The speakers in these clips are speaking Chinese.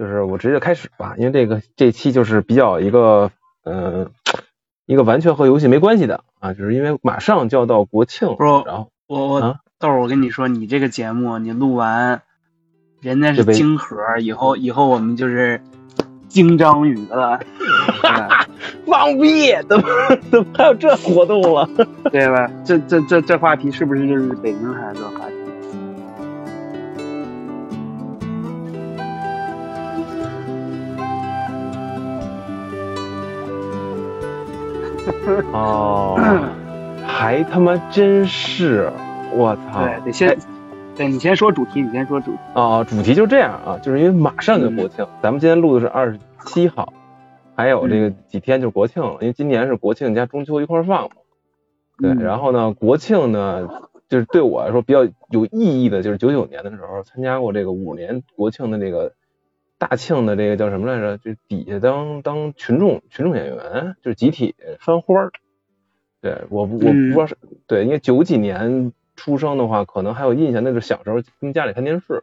就是我直接开始吧，因为这个这期就是比较一个呃一个完全和游戏没关系的啊，就是因为马上就要到国庆，不是然后我我啊豆儿，我跟你说，你这个节目你录完，人家是就被京盒儿，以后以后我们就是京章鱼了，放屁，怎么怎么还有这活动了？对吧？这这这这话题是不是就是北京孩子的话题？哦，还他妈真是，我操！对，得先，对你先说主题，你先说主题。哦，主题就这样啊，就是因为马上就国庆，咱们今天录的是二十七号，还有这个几天就国庆了，因为今年是国庆加中秋一块儿放嘛。对，嗯然后呢，国庆呢，就是对我来说比较有意义的，就是九九年的时候参加过这个五年国庆的这个大庆的这个叫什么来着？就底下当当群众群众演员，就是集体翻花儿。对，我不我不知道是、对，因为九几年出生的话，可能还有印象，那是小时候跟家里看电视。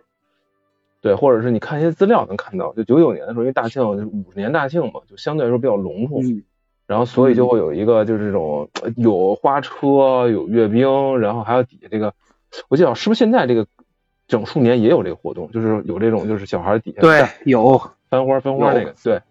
对，或者是你看一些资料能看到，就九九年的时候，因为大庆就是五十年大庆嘛，就相对来说比较隆重。嗯然后所以就会有一个就是这种呃有花车，有阅兵，然后还有底下这个，我记得是不是现在这个整数年也有这个活动，就是有这种就是小孩底下对，有，翻花翻花那个，对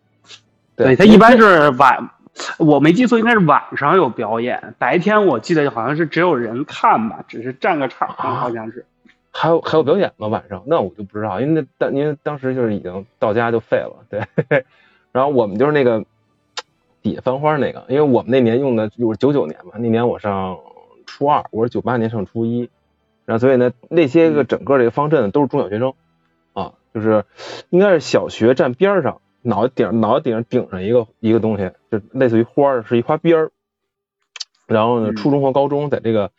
对，他一般是晚，我没记错，应该是晚上有表演，白天我记得好像是只有人看吧，只是占个场，啊好像是。还有还有表演吗？晚上那我就不知道，因为那当因为当时就是已经到家就废了，对。然后我们就是那个底下翻花那个，因为我们那年用的就是九九年嘛，那年我上初二，我是九八年上初一，然后所以呢，那些个整个这个方阵都是中小学生啊，就是应该是小学站边上，脑袋顶脑袋顶上顶上一个一个东西，就类似于花儿，是一花边儿。然后呢，嗯初中和高中在这个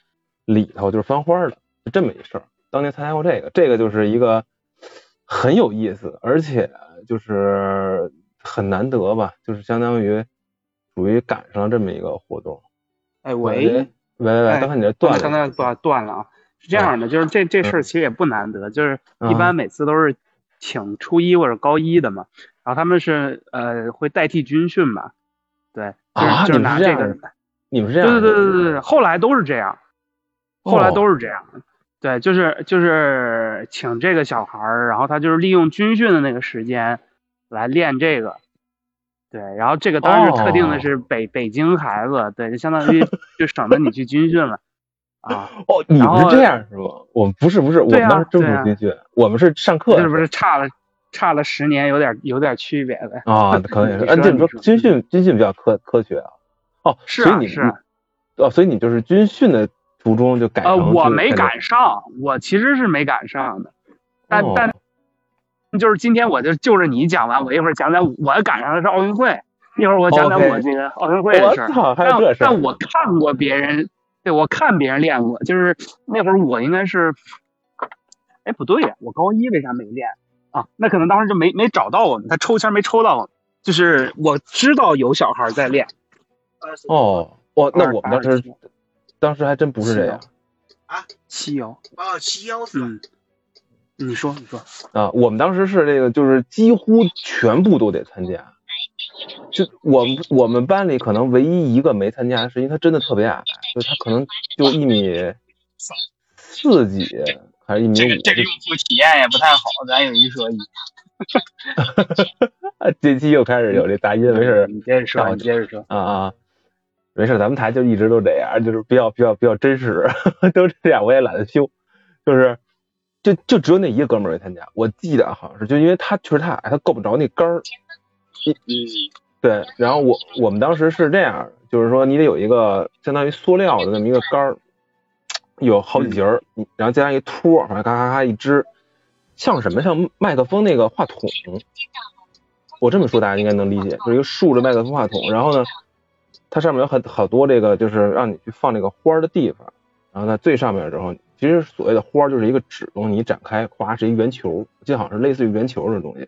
里头就是翻花儿的，就这么一事儿。当年参加过这个，这个就是一个很有意思，而且就是很难得吧，就是相当于属于赶上这么一个活动。哎喂喂，喂刚才你这断了刚才，断断了啊，是这样的，就是这这事儿其实也不难得，就是一般每次都是请初一或者高一的嘛，然后他们是呃会代替军训嘛，对，就是、啊就是拿这个的，你们是这样？对对对对对对，后来都是这样，后来哦都是这样。对，就是就是请这个小孩儿，然后他就是利用军训的那个时间来练这个。对，然后这个当然是特定的是北、北京孩子，对，就相当于就省得你去军训了啊，哦，你们是这样是吧？我们不是不是，我们当时真不是军训，我们是上课是不是差了差了十年，有点有点区别呗？啊，可能也是。你按这么说，说你说军训军训比较科科学啊。哦，是所以你啊是啊，哦，所以你就是军训的途中就改呃，成就我没赶上，我其实是没赶上的，但、哦但就是今天我就就着你讲完，我一会儿讲讲我赶上的是奥运会，一会儿我讲讲我这个奥运会的事儿但我看过别人，对我看别人练过，就是那会儿我应该是，哎不对呀，我高一为啥没练啊？那可能当时就没没找到我们，他抽签没抽到我们，就是我知道有小孩在练。哦，哦，那我们当时当时还真不是这样啊七幺，哦，七幺四？嗯，你说你说，啊，我们当时是这个，就是几乎全部都得参加。就我们我们班里可能唯一一个没参加，是因为他真的特别矮，就他可能就一米四几还是一米五这个，这个用户体验也不太好，咱有一说一。哈这期又开始有这杂音，没事儿你接着说，啊你接着说。啊啊，没事，咱们台就一直都这样，就是比较比较比较真实，都这样，我也懒得修，就是就就只有那一个哥们儿没参加，我记得好像是，就因为他确实太矮，他够不着那杆儿，嗯对，然后我我们当时是这样，就是说你得有一个相当于塑料的那么一个杆儿，有好几节儿，你然后加上一托儿，反正咔咔咔一支，像什么像麦克风那个话筒，我这么说大家应该能理解，就是一个竖着麦克风话筒，然后呢，它上面有很好多这个就是让你去放这个花儿的地方，然后在最上面之后，其实所谓的花儿就是一个纸东西，你展开，哗是一圆球，我记得好像是类似于圆球的东西。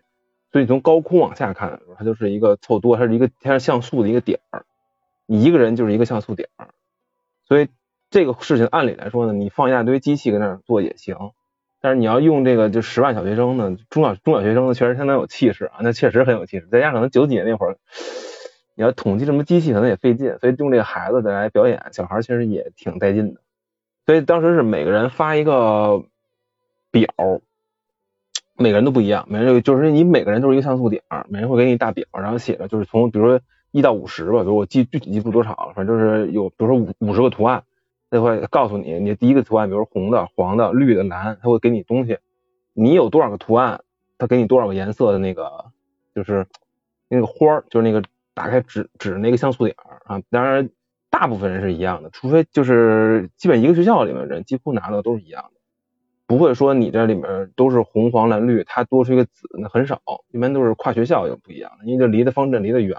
所以从高空往下看，它就是一个凑多，它是一个它是像素的一个点儿，你一个人就是一个像素点儿，所以这个事情按理来说呢，你放一大堆机器搁那儿做也行，但是你要用这个就十万小学生呢，中小中小学生呢确实相当有气势啊，那确实很有气势。再加上可能九几年那会儿，你要统计什么机器可能也费劲，所以用这个孩子再来表演，小孩其实也挺带劲的。所以当时是每个人发一个表，每个人都不一样，每人就是你每个人都是一个像素点，每人会给你一大表，然后写着就是从比如说一到五十吧，比如我记具体记不多少，反正就是有比如说五五十个图案。他会告诉你，你第一个图案，比如红的、黄的、绿的、蓝，他会给你东西。你有多少个图案，他给你多少个颜色的那个，就是那个花儿，就是那个打开指指那个像素点啊。当然，大部分人是一样的，除非就是基本一个学校里面人几乎拿的都是一样的，不会说你这里面都是红、黄、蓝、绿，它多出一个紫，那很少，一般都是跨学校有不一样的，因为这离的方阵离得远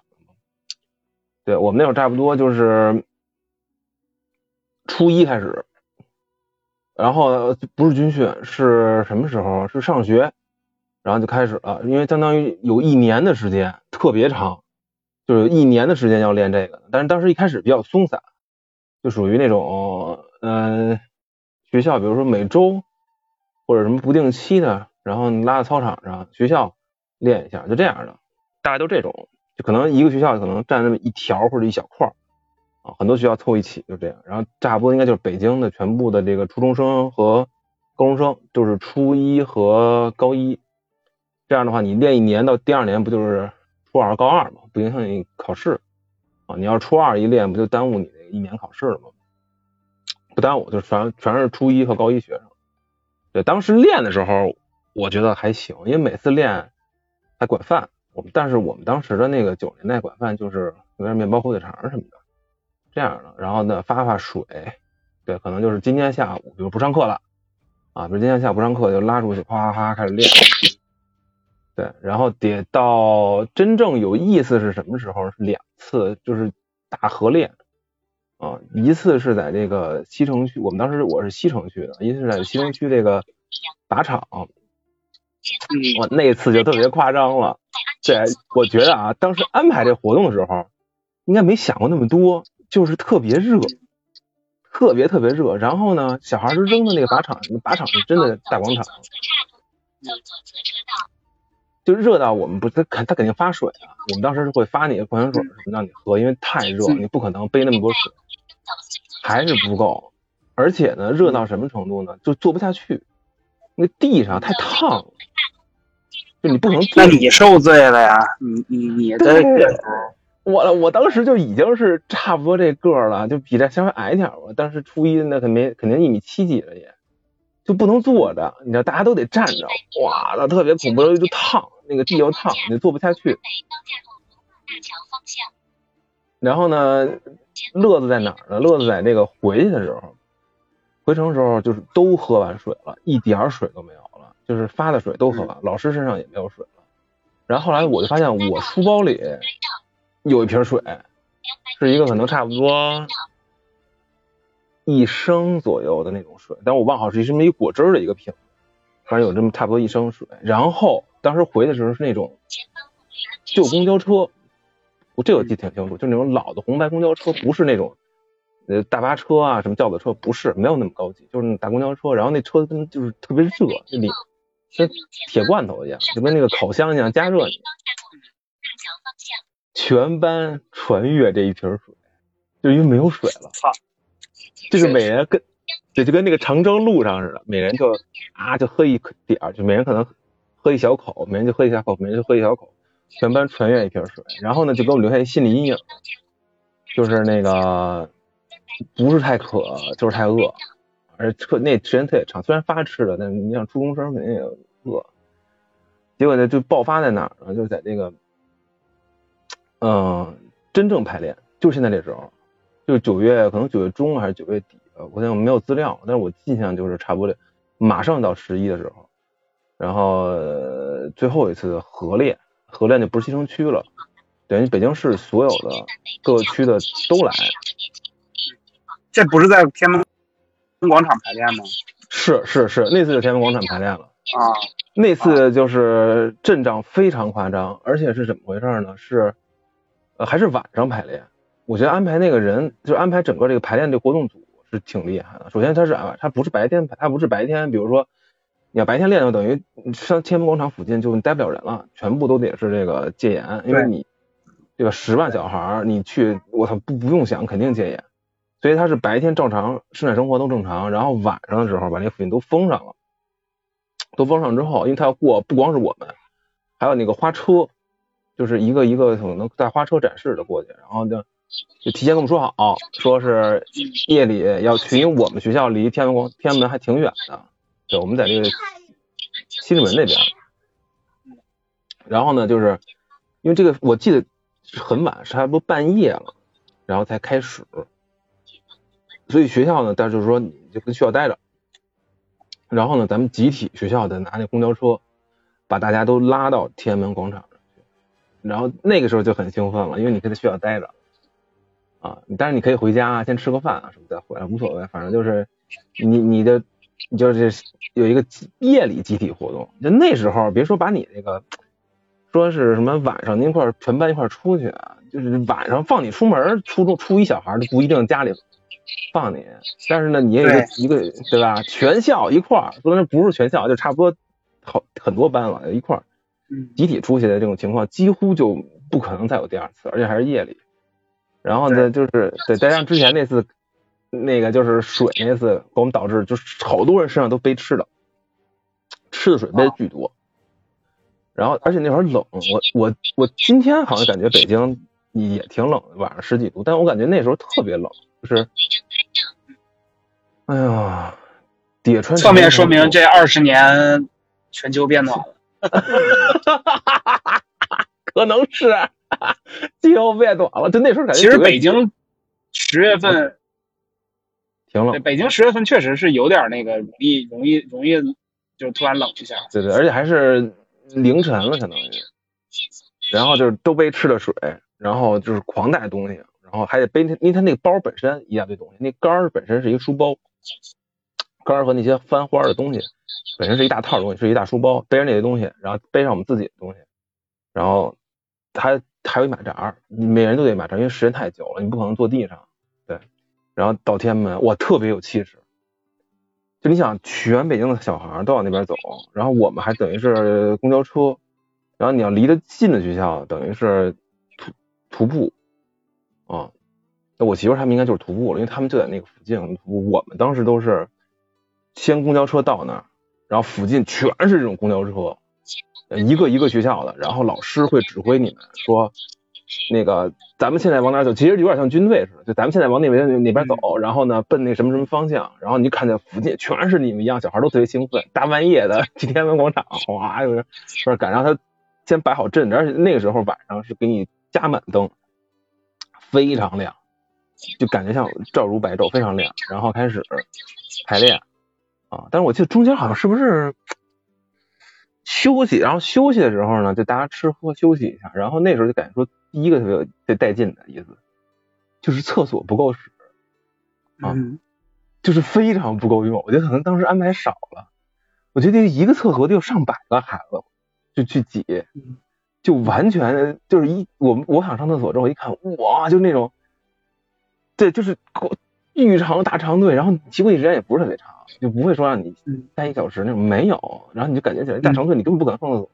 对我们那会儿差不多就是。初一开始，然后不是军训，是什么时候？是上学，然后就开始了，因为相当于有一年的时间，特别长，就是一年的时间要练这个。但是当时一开始比较松散，就属于那种，嗯，学校比如说每周或者什么不定期的，然后你拉到操场上，学校练一下，就这样的，大概都这种，就可能一个学校可能占那么一条或者一小块。啊，很多学校凑一起就这样，然后差不多应该就是北京的全部的这个初中生和高中生，就是初一和高一。这样的话，你练一年到第二年不就是初二、高二嘛，不影响你考试啊。你要初二一练，不就耽误你那一年考试了吗？不耽误，就全全是初一和高一学生。对，当时练的时候我觉得还行，因为每次练还管饭。我们但是我们当时的那个九十年代管饭就是有点面包、火腿肠什么的。这样的，然后呢发发水，对，可能就是今天下午，比如不上课了啊，比如今天下午不上课就拉出去，哗哗哗开始练，对，然后得到真正有意思是什么时候？是两次，就是大合练啊，一次是在这个西城区，我们当时我是西城区的，一次是在西城区这个靶场，我那次就特别夸张了，对，我觉得啊，当时安排这活动的时候，应该没想过那么多。就是特别热，特别特别热。然后呢，小孩儿就扔的那个靶场，靶场是真的大广场，就热到我们不，他肯他肯定发水啊。我们当时是会发你个矿泉水什么让你喝，因为太热，你不可能背那么多水，还是不够。而且呢，热到什么程度呢？就坐不下去，那地上太烫了，就你不能坐。那你受罪了呀？你你你的。我我当时就已经是差不多这个了，就比这稍微矮点吧。当时初一那肯没肯定一米七几了也，就不能坐着，你知道大家都得站着，哇，那特别恐怖，就烫，那个地又烫，你坐不下去。然后呢，乐子在哪儿呢？乐子在那个回去的时候，回城的时候就是都喝完水了，一点水都没有了，就是发的水都喝完，老师身上也没有水了。然后后来我就发现我书包里。有一瓶水，是一个可能差不多一升左右的那种水，但我忘好是什么一果汁的一个瓶，反正有这么差不多一升水。然后当时回的时候是那种旧公交车，我这我记得挺清楚，就那种老的红白公交车，不是那种呃大巴车啊什么轿子车，不是没有那么高级，就是那大公交车。然后那车跟就是特别热，就里跟铁罐头一样，就跟那个烤箱一样加热你。全班传阅这一瓶水，就因为没有水了。操！就是每人跟，对就跟那个长征路上似的，每人就啊就喝一点儿，就每人可能喝一小口，每人就喝一小口，每人就喝一小口。全班传阅一瓶水，然后呢就给我们留下一心理阴影，就是那个不是太渴，就是太饿，而且特那时间特别长。虽然发吃的，但是你想初中生肯定也饿。结果呢就爆发在哪儿呢？就在那个。嗯，真正排练就现在这时候，就是九月，可能九月中还是九月底，我现在没有资料，但是我印象就是差不多马上到十一的时候，然后最后一次合练，合练就不是西城区了，等于北京市所有的各个区的都来。这不是在天安门广场排练吗？是是是，那次就天安门广场排练了啊，那次就是阵仗非常夸张，而且是怎么回事呢？是。还是晚上排练，我觉得安排那个人就安排整个这个排练这活动组是挺厉害的。首先他是啊，他不是白天排，他不是白天，比如说你要白天练，就等于上天安门广场附近就待不了人了，全部都得是这个戒严，因为你这个十万小孩儿，你去我操不不用想，肯定戒严。所以他是白天正常生产生活都正常，然后晚上的时候把那附近都封上了，都封上之后，因为他要过不光是我们，还有那个花车，就是一个一个可能带花车展示的过去，然后就就提前跟我们说好，说是夜里要去，因为我们学校离天安门天安门还挺远的，对，我们在这个西直门那边，然后呢，就是因为这个我记得很晚，差不多半夜了，然后才开始。所以学校呢，但就是说你就跟学校待着，然后呢，咱们集体学校的拿那公交车把大家都拉到天安门广场上去，然后那个时候就很兴奋了，因为你可以在学校待着。啊，但是你可以回家先吃个饭啊什么再回来无所谓，反正就是你你的就是有一个夜里集体活动，就那时候别说把你那个说是什么晚上那块儿全班一块儿出去，就是晚上放你出门，初中初一小孩都不一定家里。放你，但是呢，你也有一个对吧？全校一块儿，不能不是全校，就差不多好很多班了，一块儿集体出去的这种情况，几乎就不可能再有第二次，而且还是夜里。然后呢，就是对，再加上之前那次那个就是水那次，给我们导致就是好多人身上都背吃的，吃的水背的巨多。然后，而且那会儿冷，我我我今天好像感觉北京也挺冷的，晚上十几度，但我感觉那时候特别冷。就是，哎呀，叠穿侧面说明这二十年全球变暖了，可能是 气候变暖了。就那时候感觉，其实北京十月份挺冷，北京十月份确实是有点那个容易容易容易就突然冷一下。对对，而且还是凌晨了，相当于，然后就是都背吃的水，然后就是狂带东西。然后还得背那，因为他那个包本身一大堆东西，那杆儿本身是一个书包，杆儿和那些翻花的东西本身是一大套东西，是一大书包，背着那些东西，然后背上我们自己的东西，然后还还有一马扎，每人都得马扎，因为时间太久了，你不可能坐地上，对，然后到天安门，哇，特别有气势，就你想全北京的小孩都往那边走，然后我们还等于是公交车，然后你要离得近的学校，等于是徒徒步。啊，那我媳妇他们应该就是徒步了，因为他们就在那个附近。我们当时都是先公交车到那儿，然后附近全是这种公交车，一个一个学校的，然后老师会指挥你们说，那个咱们现在往哪走？其实有点像军队似的，就咱们现在往那边那边走，然后呢奔那什么什么方向，然后你看见附近全是你们一样小孩，都特别兴奋，大半夜的去天安门广场，哇，就是说赶上他先摆好阵，而且那个时候晚上是给你加满灯。非常亮，就感觉像照如白昼，非常亮。然后开始排练啊，但是我记得中间好像是不是休息？然后休息的时候呢，就大家吃喝休息一下。然后那时候就感觉说，第一个特别最带劲的意思，就是厕所不够使啊，就是非常不够用。我觉得可能当时安排少了，我觉得一个厕所得有上百个孩子就去挤。就完全就是一我我想上厕所之后一看哇就那种，对就是巨长大长队，然后集会时间也不是特别长，就不会说让你待一小时那种没有，然后你就感觉起来大长队你根本不可能上厕所，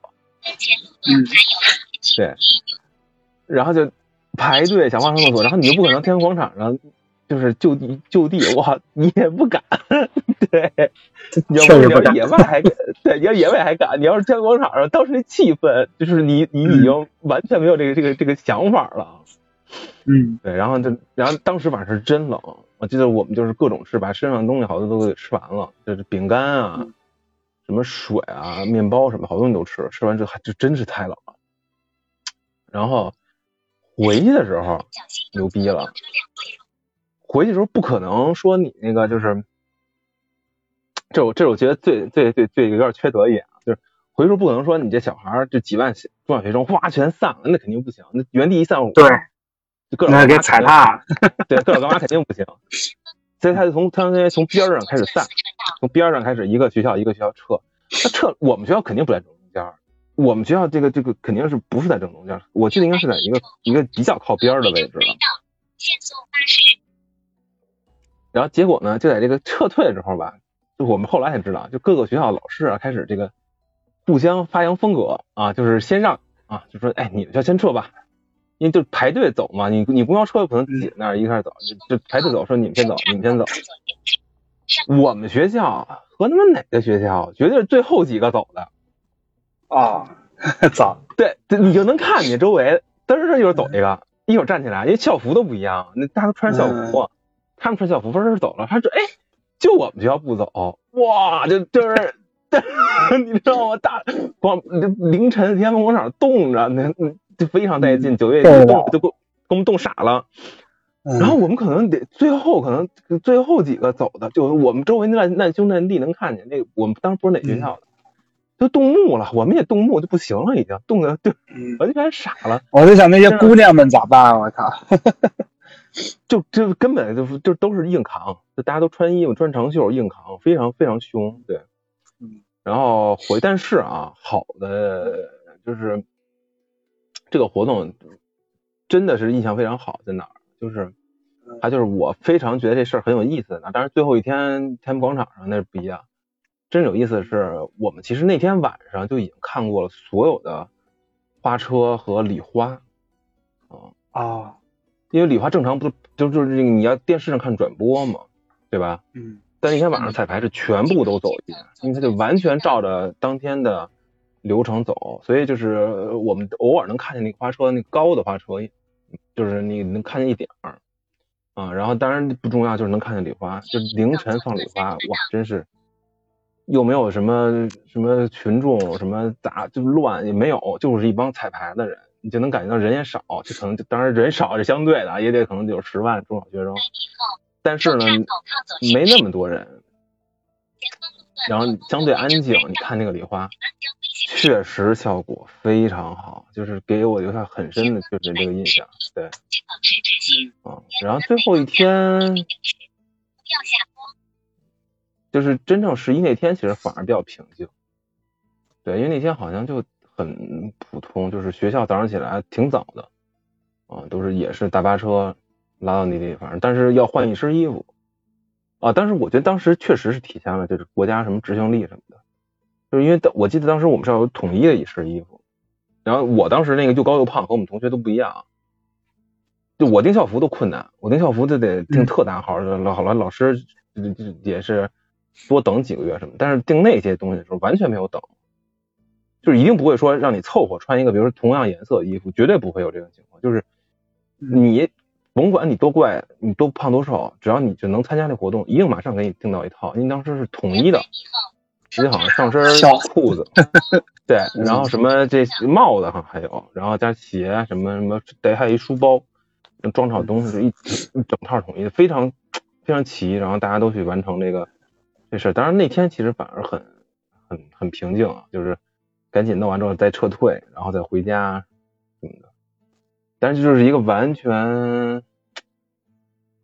嗯，对，然后就排队想上厕所，然后你又不可能天安广场上。就是就地就地，哇，你也不敢，对，你要你要野外还 对，你要野外还敢，你要是天安广场上，当时那气氛，就是你你已经完全没有这个这个这个想法了，嗯，对，然后就然后当时晚上是真冷，我记得我们就是各种吃，把身上的东西好多都给吃完了，就是饼干啊，什么水啊，面包什么好多东西都吃了，吃完之后还就真是太冷了，然后回去的时候牛逼了。回去的时候不可能说你那个就是，这我这我觉得最最最最有点缺德一点啊，就是回去时候不可能说你这小孩就几万中小学生哗全散了，那肯定不行，那原地一散，对，各种干给踩踏，对，各种干嘛肯定不行，所以他就从他从从边上开始散，从边上开始一个学校一个学校撤，他撤我们学校肯定不在正中间，我们学校这个这个肯定是不是在正中间，我记得应该是在一个一个比较靠边的位置了。然后结果呢，就在这个撤退的时候吧，就我们后来才知道，就各个学校老师啊开始这个互相发扬风格啊，就是先让啊，就说哎你们就先撤吧，因为就排队走嘛，你你公交车有可能挤那儿一开始走，就就排队走，说你们先走，你们先走。我们学校和他妈哪个学校，绝对是最后几个走的。啊，早，对，对你就能看见周围，嘚儿一会儿走一个，一会儿站起来，因为校服都不一样，那大家都穿校服，他们穿校服，分儿走了，他说，哎，就我们学校不走，哇，就就是，你知道吗？大光凌晨天安门广场冻着，那就非常带劲，九月就冻就给给我们冻傻了。然后我们可能得最后可能最后几个走的，就我们周围那烂兄烂弟能看见那个，我们当时不是哪学校的。都冻木了，我们也冻木就不行了，已经冻的就完全傻了。我就想那些姑娘们咋办？我靠，就就根本就就都是硬扛，就大家都穿衣服穿长袖硬扛，非常非常凶。对，嗯。然后回，但是啊，好的就是这个活动真的是印象非常好，在哪儿？就是他就是我非常觉得这事儿很有意思的，当然最后一天天安门广场上那是不一样。真有意思的是，我们其实那天晚上就已经看过了所有的花车和礼花，啊啊，因为礼花正常不就就是你要电视上看转播嘛，对吧？嗯。但那天晚上彩排是全部都走一遍，因为他就完全照着当天的流程走，所以就是我们偶尔能看见那个花车，那高的花车，就是你能看见一点儿啊。然后当然不重要，就是能看见礼花，就凌晨放礼花，哇，真是。又没有什么什么群众什么杂就乱也没有，就是一帮彩排的人，你就能感觉到人也少，就可能当然人少是相对的，也得可能有十万中小学生，但是呢没那么多人，然后相对安静。你看那个礼花，确实效果非常好，就是给我留下很深的就是这个印象。对，嗯，然后最后一天。就是真正十一那天，其实反而比较平静，对，因为那天好像就很普通，就是学校早上起来挺早的，啊，都是也是大巴车拉到那地方，但是要换一身衣服，啊，但是我觉得当时确实是体现了就是国家什么执行力什么的，就是因为我记得当时我们是要有统一的一身衣服，然后我当时那个又高又胖，和我们同学都不一样，就我订校服都困难，我订校服就得订特大号的，老老老师也是。多等几个月什么，但是订那些东西的时候完全没有等，就是一定不会说让你凑合穿一个，比如说同样颜色的衣服，绝对不会有这种情况。就是你甭管你多怪，你多胖多瘦，只要你就能参加这活动，一定马上给你订到一套。因为当时是统一的，直接好像上身裤子，对，然后什么这帽子哈还有，然后加鞋什么什么，得还有一书包，装好东西一一整套统一的，非常非常齐，然后大家都去完成这个。这事，当然那天其实反而很很很平静啊，就是赶紧弄完之后再撤退，然后再回家什么的。但是就是一个完全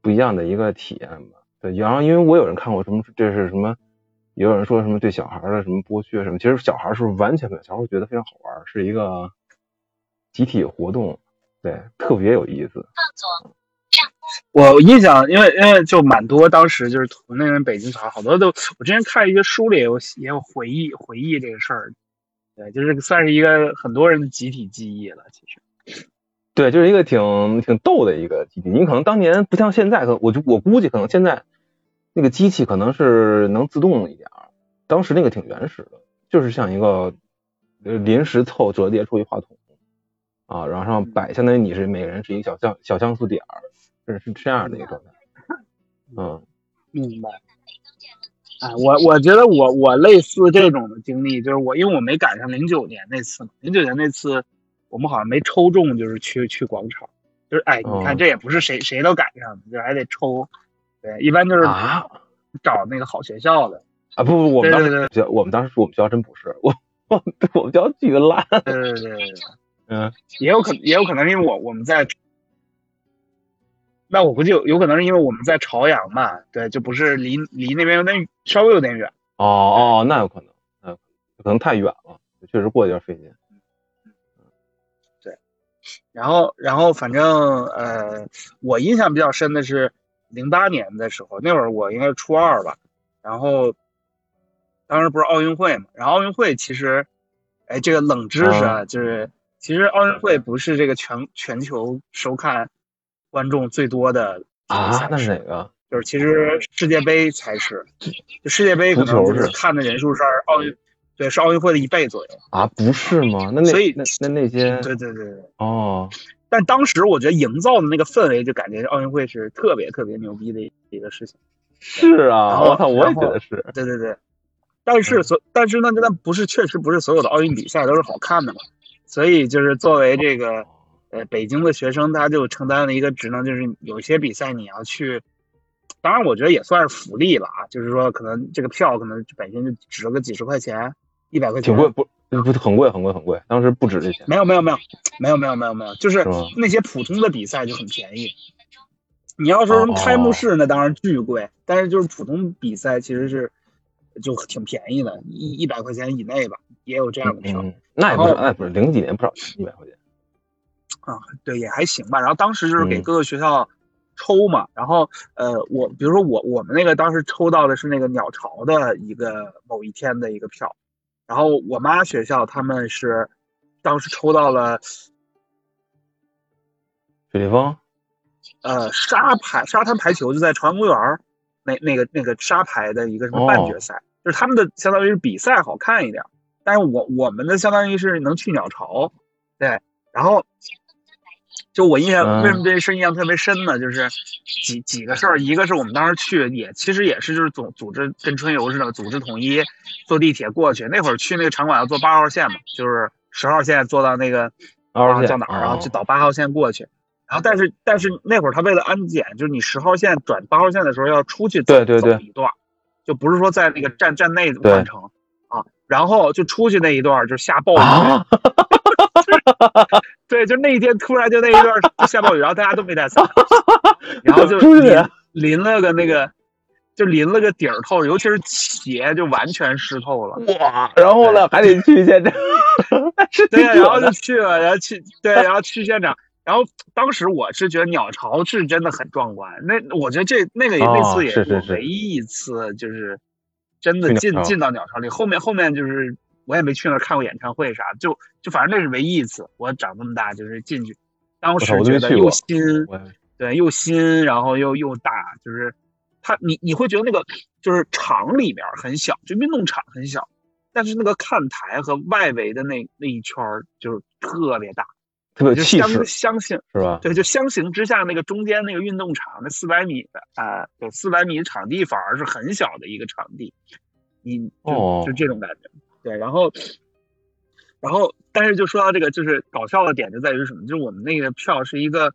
不一样的一个体验吧。对，然后因为我有人看过什么，这是什么，也有人说什么对小孩的什么剥削什么，其实小孩是完全没有，小孩觉得非常好玩，是一个集体活动，对，特别有意思。我印象，因为因为就蛮多，当时就是那边北京小孩，好多都，我之前看一些书里也有也有回忆回忆这个事儿，对，就是算是一个很多人的集体记忆了，其实，对，就是一个挺挺逗的一个集体。你可能当年不像现在，可我就我估计可能现在那个机器可能是能自动一点儿，当时那个挺原始的，就是像一个临时凑折叠出一话筒啊，然后上摆，相当于你是每个人是一个小像小像素点儿。是是这样的一个状态，嗯，明白。哎，我我觉得我我类似这种的经历，就是我因为我没赶上零九年那次，零九年那次我们好像没抽中，就是去去广场，就是哎，你看这也不是谁谁都赶上的，就还得抽。对，一般就是啊，找那个好学校的啊，不不，我们当时学我们当时我们学校真不是，我我我们学校巨烂。对对对，嗯，也有可能也有可能因为我我们在。那我估计有有可能是因为我们在朝阳嘛，对，就不是离离那边有点稍微有点远。哦哦，那有可能，嗯，可能太远了，确实过有点费劲。对，然后然后反正呃，我印象比较深的是零八年的时候，那会儿我应该是初二吧，然后当时不是奥运会嘛，然后奥运会其实，哎，这个冷知识啊，就是其实奥运会不是这个全全球收看观众最多的啊，那是哪。个？就是其实世界杯才是，就世界杯可能就是看的人数是奥运，对，是奥运会的一倍左右。啊，不是吗？那那所以那那那些对对对对，哦，但当时我觉得营造的那个氛围，就感觉奥运会是特别特别牛逼的一个事情。是啊，我操，我也觉得是。对对对，但是所但是呢，那不是确实不是所有的奥运比赛都是好看的嘛，所以就是作为这个呃北京的学生，他就承担了一个职能，就是有些比赛你要去。当然，我觉得也算是福利了啊，就是说，可能这个票可能本身就值个几十块钱、一百块钱，挺贵，不不很贵，很贵，很贵。当时不止这钱。没有，没有，没有，没有，没有，没有，没有，就是那些普通的比赛就很便宜。你要说什么开幕式，那当然巨贵，但是就是普通比赛其实是就挺便宜的，一一百块钱以内吧，也有这样的票。那也不是，那不是零几年不少钱，一百块钱。啊，对，也还行吧。然后当时就是给各个学校。抽嘛，然后呃，我比如说我我们那个当时抽到的是那个鸟巢的一个某一天的一个票，然后我妈学校他们是当时抽到了水立方，呃，沙排沙滩排球就在朝阳公园那那个那个沙排的一个什么半决赛，就是他们的相当于是比赛好看一点，但是我我们的相当于是能去鸟巢，对，然后。就我印象，为什么这事印象特别深呢？就是几几个事儿，一个是我们当时去也其实也是就是组组织跟春游似的，组织统一坐地铁过去。那会儿去那个场馆要坐八号线嘛，就是十号线坐到那个啊叫哪儿，然后就倒八号线过去。然后但是但是那会儿他为了安检，就是你十号线转八号线的时候要出去走走一段，就不是说在那个站站内完成啊。然后就出去那一段就下暴雨。对，就那一天突然就那一段就下暴雨，然后大家都没带伞，然后就淋淋了个那个，就淋了个底儿透，尤其是鞋就完全湿透了。哇！然后呢，还得去现场。对，然后就去了，然后去对，然后去现场。然后当时我是觉得鸟巢是真的很壮观。那我觉得这那个那次也是唯一一次，就是真的进进到鸟巢里。后面后面就是。我也没去那儿看过演唱会啥，就就反正那是唯一一次，我长这么大就是进去，当时觉得又新，对，又新，然后又又大，就是它你你会觉得那个就是场里面很小，就运动场很小，但是那个看台和外围的那那一圈就是特别大，特别气势，相形是吧？对，就相形之下，那个中间那个运动场那四百米的啊，有四百米的场地反而是很小的一个场地，你就就这种感觉。对，然后，然后，但是就说到这个，就是搞笑的点就在于什么？就是我们那个票是一个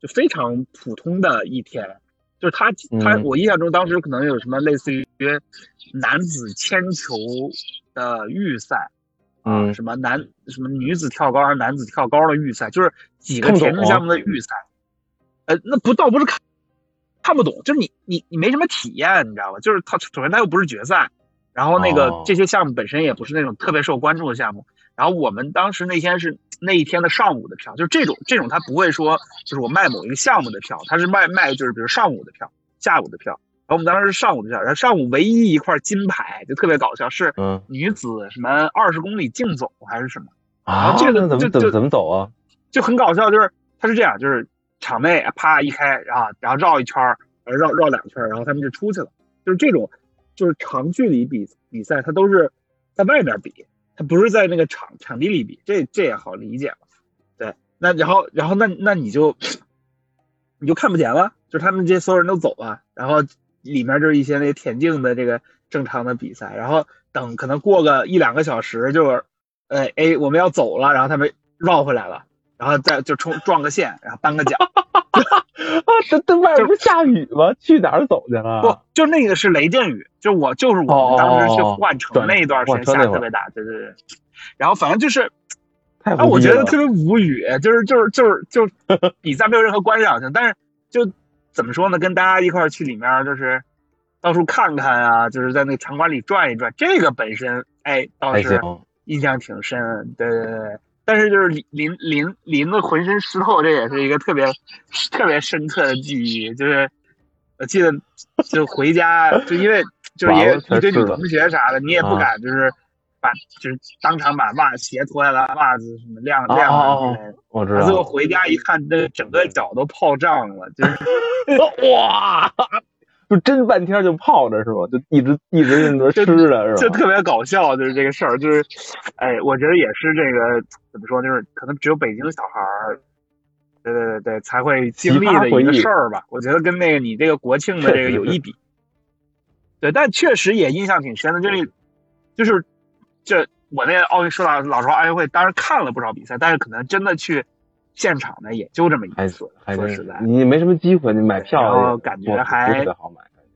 就非常普通的一天，就是他他我印象中当时可能有什么类似于男子铅球的预赛啊，什么男什么女子跳高、男子跳高的预赛，就是几个田径项目的预赛。呃，那不倒不是看看不懂，就是你你你没什么体验，你知道吧？就是他首先他又不是决赛。然后那个这些项目本身也不是那种特别受关注的项目。然后我们当时那天是那一天的上午的票，就是这种这种他不会说就是我卖某一个项目的票，他是卖卖就是比如上午的票、下午的票。然后我们当时是上午的票，然后上午唯一一块金牌就特别搞笑，是女子什么二十公里竞走还是什么？啊，这个怎么怎么怎么走啊？就很搞笑，就是他是这样，就是场内啪一开，然后然后绕一圈绕绕两圈然后他们就出去了，就是这种。就是长距离比比赛，它都是在外面比，它不是在那个场场地里比，这这也好理解嘛？对，那然后然后那那你就你就看不见了，就是他们这所有人都走了，然后里面就是一些那个田径的这个正常的比赛，然后等可能过个一两个小时，就是呃哎我们要走了，然后他们绕回来了，然后再就冲撞个线，然后颁个奖。啊，这这外边不是下雨吗？去哪儿走去了？不，就那个是雷阵雨，就我就是我们当时去换乘那一段时间下特别大，对对对。然后反正就是，啊，我觉得特别无语，就是就是就是就 比赛没有任何观赏性，但是就怎么说呢？跟大家一块去里面就是到处看看啊，就是在那个场馆里转一转，这个本身哎倒是印象挺深，对对对。但是就是淋淋淋淋的浑身湿透，这也是一个特别特别深刻的记忆。就是我记得就回家，就因为就是也娃娃才一堆女同学啥的，你也不啊敢就是把就是当场把袜鞋脱下来，袜子什么晾哦晾上哦之类的。最后。回家一看，那整个脚都泡胀了，就是 哇，就真半天就泡着是吧？就一直一直认着吃的是吧？就特别搞笑，就是这个事儿，就是，哎，我觉得也是这个怎么说，就是可能只有北京小孩儿，对对对对，才会经历的一个事儿吧。我觉得跟那个你这个国庆的这个有一比。对，但确实也印象挺深的，就是就是这我那奥运说到老实话，奥运会当时看了不少比赛，但是可能真的去现场呢也就这么一次。说实在，你没什么机会，你买票然后感觉还不好买，感觉。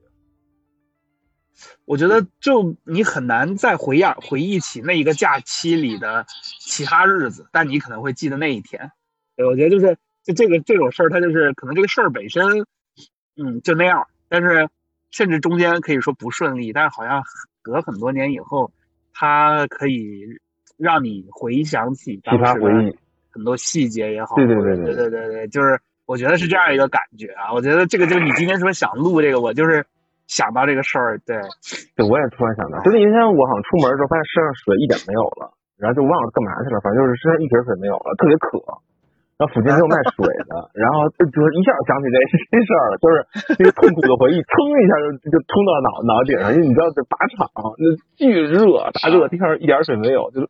我觉得就你很难再回忆回忆起那一个假期里的其他日子，但你可能会记得那一天。对，我觉得就是就这个这种事儿，它就是可能这个事儿本身，嗯，就那样，但是甚至中间可以说不顺利，但是好像隔很多年以后，它可以让你回想起当时很多细节也好，对对对对对对对对，就是我觉得是这样一个感觉啊。我觉得这个就是你今天说想录这个，我就是想到这个事儿，对。对，我也突然想到，就那一天我好像出门的时候，发现身上水一点没有了，然后就忘了干嘛去了，反正就是身上一瓶水没有了，特别渴。然后附近没有卖水的，然后就是一下想起这这事儿了，就是那个痛苦的回忆，噌一下就就冲到脑脑顶上，因为你知道这靶场那巨热，大热天儿一点水没有，就是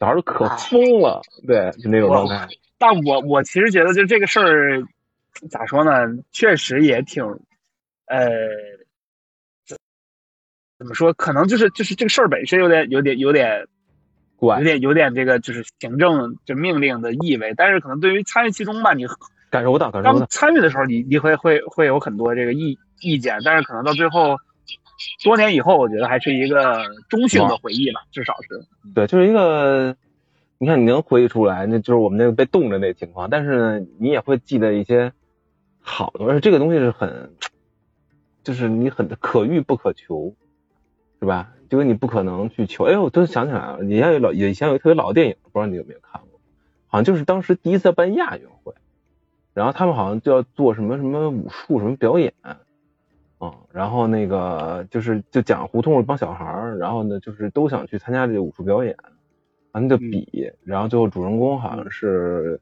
小孩儿都渴疯了，对，就那种状态。但我我其实觉得，就这个事儿，咋说呢？确实也挺，呃，怎怎么说？可能就是就是这个事儿本身有点有点有点怪有，点有点这个就是行政就命令的意味，但是可能对于参与其中吧，你感受不到，感受不刚到。参与的时候你，你会会会有很多这个意意见，但是可能到最后多年以后，我觉得还是一个中性的回忆吧，至少是。对，就是一个，你看你能回忆出来，那就是我们那个被冻着那情况，但是呢，你也会记得一些好的，而且这个东西是很，就是你很可遇不可求，是吧？这个你不可能去求。哎，我突然想起来了，以前有老以前有一特别老的电影，不知道你有没有看过？好像就是当时第一次办亚运会，然后他们好像就要做什么什么武术什么表演。嗯，然后那个就是就讲胡同一帮小孩儿，然后呢就是都想去参加这个武术表演，完了就比，然后最后主人公好像是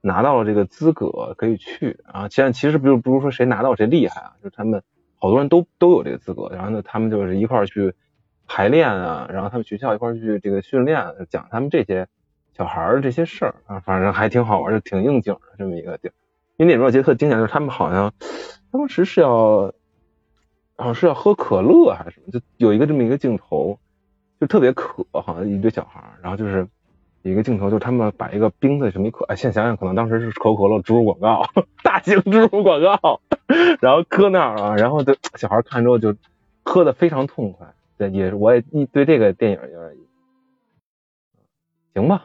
拿到了这个资格可以去啊。现在其实不是不是说谁拿到谁厉害啊，就是他们好多人都都有这个资格，然后呢他们就是一块儿去排练啊，然后他们学校一块儿去这个训练，讲他们这些小孩儿这些事儿啊，反正还挺好玩，就挺应景的这么一个地儿。因为那里面有节特经典，就是他们好像当时是要。好像是要喝可乐还是什么，就有一个这么一个镜头，就特别渴，好像一堆小孩，然后就是一个镜头，就是他们把一个冰的什么一可，哎，现在想想可能当时是可口可乐植入广告，大型植入广告，然后搁那儿啊，然后就小孩看之后就喝的非常痛快，对，也是我也对这个电影有点行吧，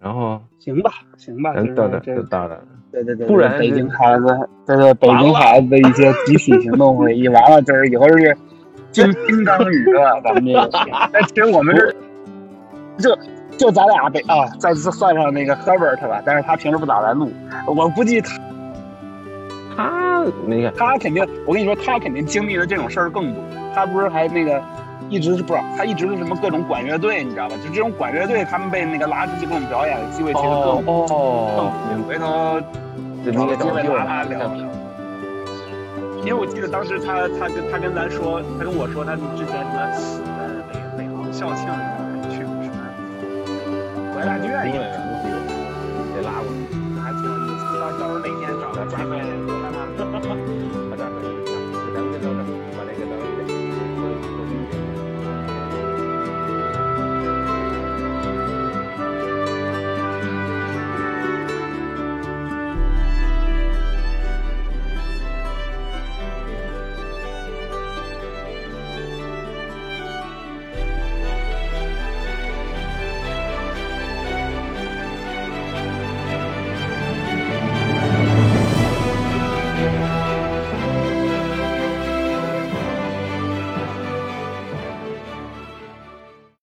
然后行吧，行吧，就是咱到这这就到这，对对对，不然北京孩子，对对，北京孩子的一些集体行动会议，完了就是以后是 金金刚语了，咱们这个。但其实我们是就就咱俩北啊，再次算上那个 Herbert 吧，但是他平时不咋来录，我估计他他那个，他肯定，我跟你说，他肯定经历的这种事儿更多。他不是还那个一直是不知道，他一直是什么各种管乐队，你知道吧？就这种管乐队，他们被那个拉出去各种表演的机会其实更哦，更回头找机会拉他聊聊。因为我记得当时他他跟他跟咱说，他跟我说他之前什么呃美美航校庆什么去什么国家大剧院，也拉过，还挺有意思。到到时候哪天找他抓麦。